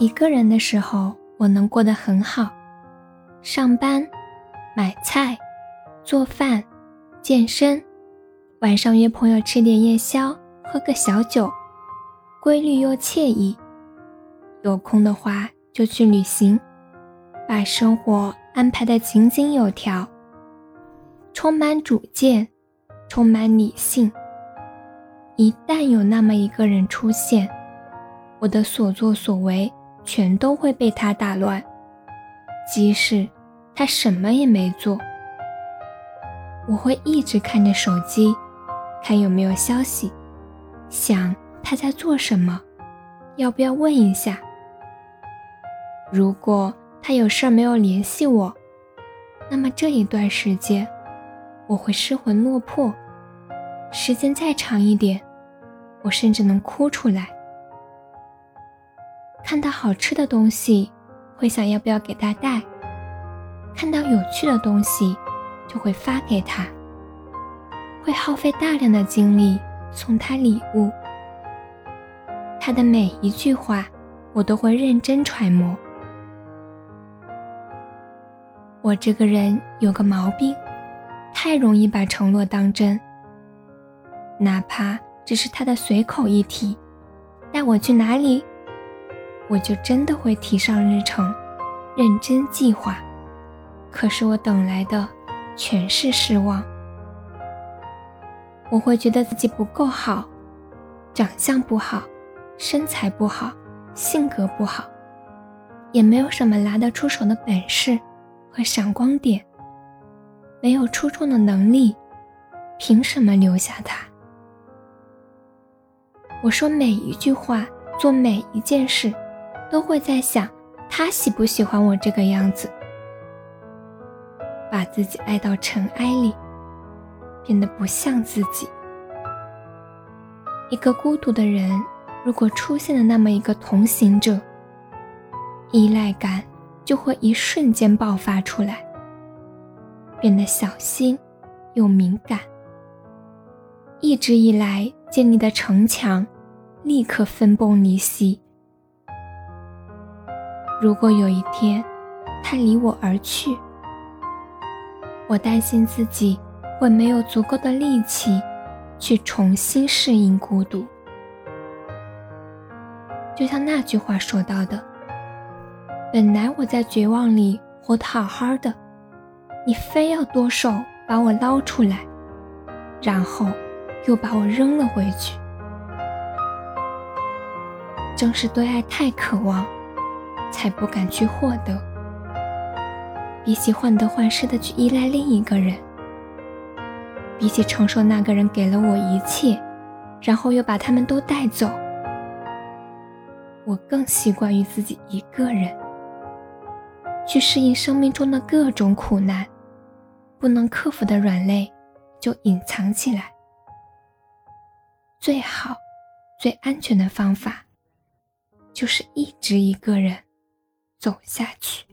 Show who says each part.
Speaker 1: 一个人的时候，我能过得很好，上班、买菜、做饭、健身，晚上约朋友吃点夜宵，喝个小酒，规律又惬意。有空的话就去旅行，把生活安排得井井有条，充满主见，充满理性。一旦有那么一个人出现，我的所作所为。全都会被他打乱，即使他什么也没做，我会一直看着手机，看有没有消息，想他在做什么，要不要问一下。如果他有事没有联系我，那么这一段时间我会失魂落魄，时间再长一点，我甚至能哭出来。看到好吃的东西，会想要不要给他带；看到有趣的东西，就会发给他。会耗费大量的精力送他礼物。他的每一句话，我都会认真揣摩。我这个人有个毛病，太容易把承诺当真。哪怕只是他的随口一提，带我去哪里？我就真的会提上日程，认真计划。可是我等来的全是失望。我会觉得自己不够好，长相不好，身材不好，性格不好，也没有什么拿得出手的本事和闪光点，没有出众的能力，凭什么留下他？我说每一句话，做每一件事。都会在想，他喜不喜欢我这个样子，把自己爱到尘埃里，变得不像自己。一个孤独的人，如果出现了那么一个同行者，依赖感就会一瞬间爆发出来，变得小心又敏感。一直以来建立的城墙，立刻分崩离析。如果有一天，他离我而去，我担心自己会没有足够的力气去重新适应孤独。就像那句话说到的：“本来我在绝望里活得好好的，你非要剁手把我捞出来，然后又把我扔了回去。”正是对爱太渴望。才不敢去获得，比起患得患失的去依赖另一个人，比起承受那个人给了我一切，然后又把他们都带走，我更习惯于自己一个人去适应生命中的各种苦难，不能克服的软肋就隐藏起来。最好、最安全的方法，就是一直一个人。走下去。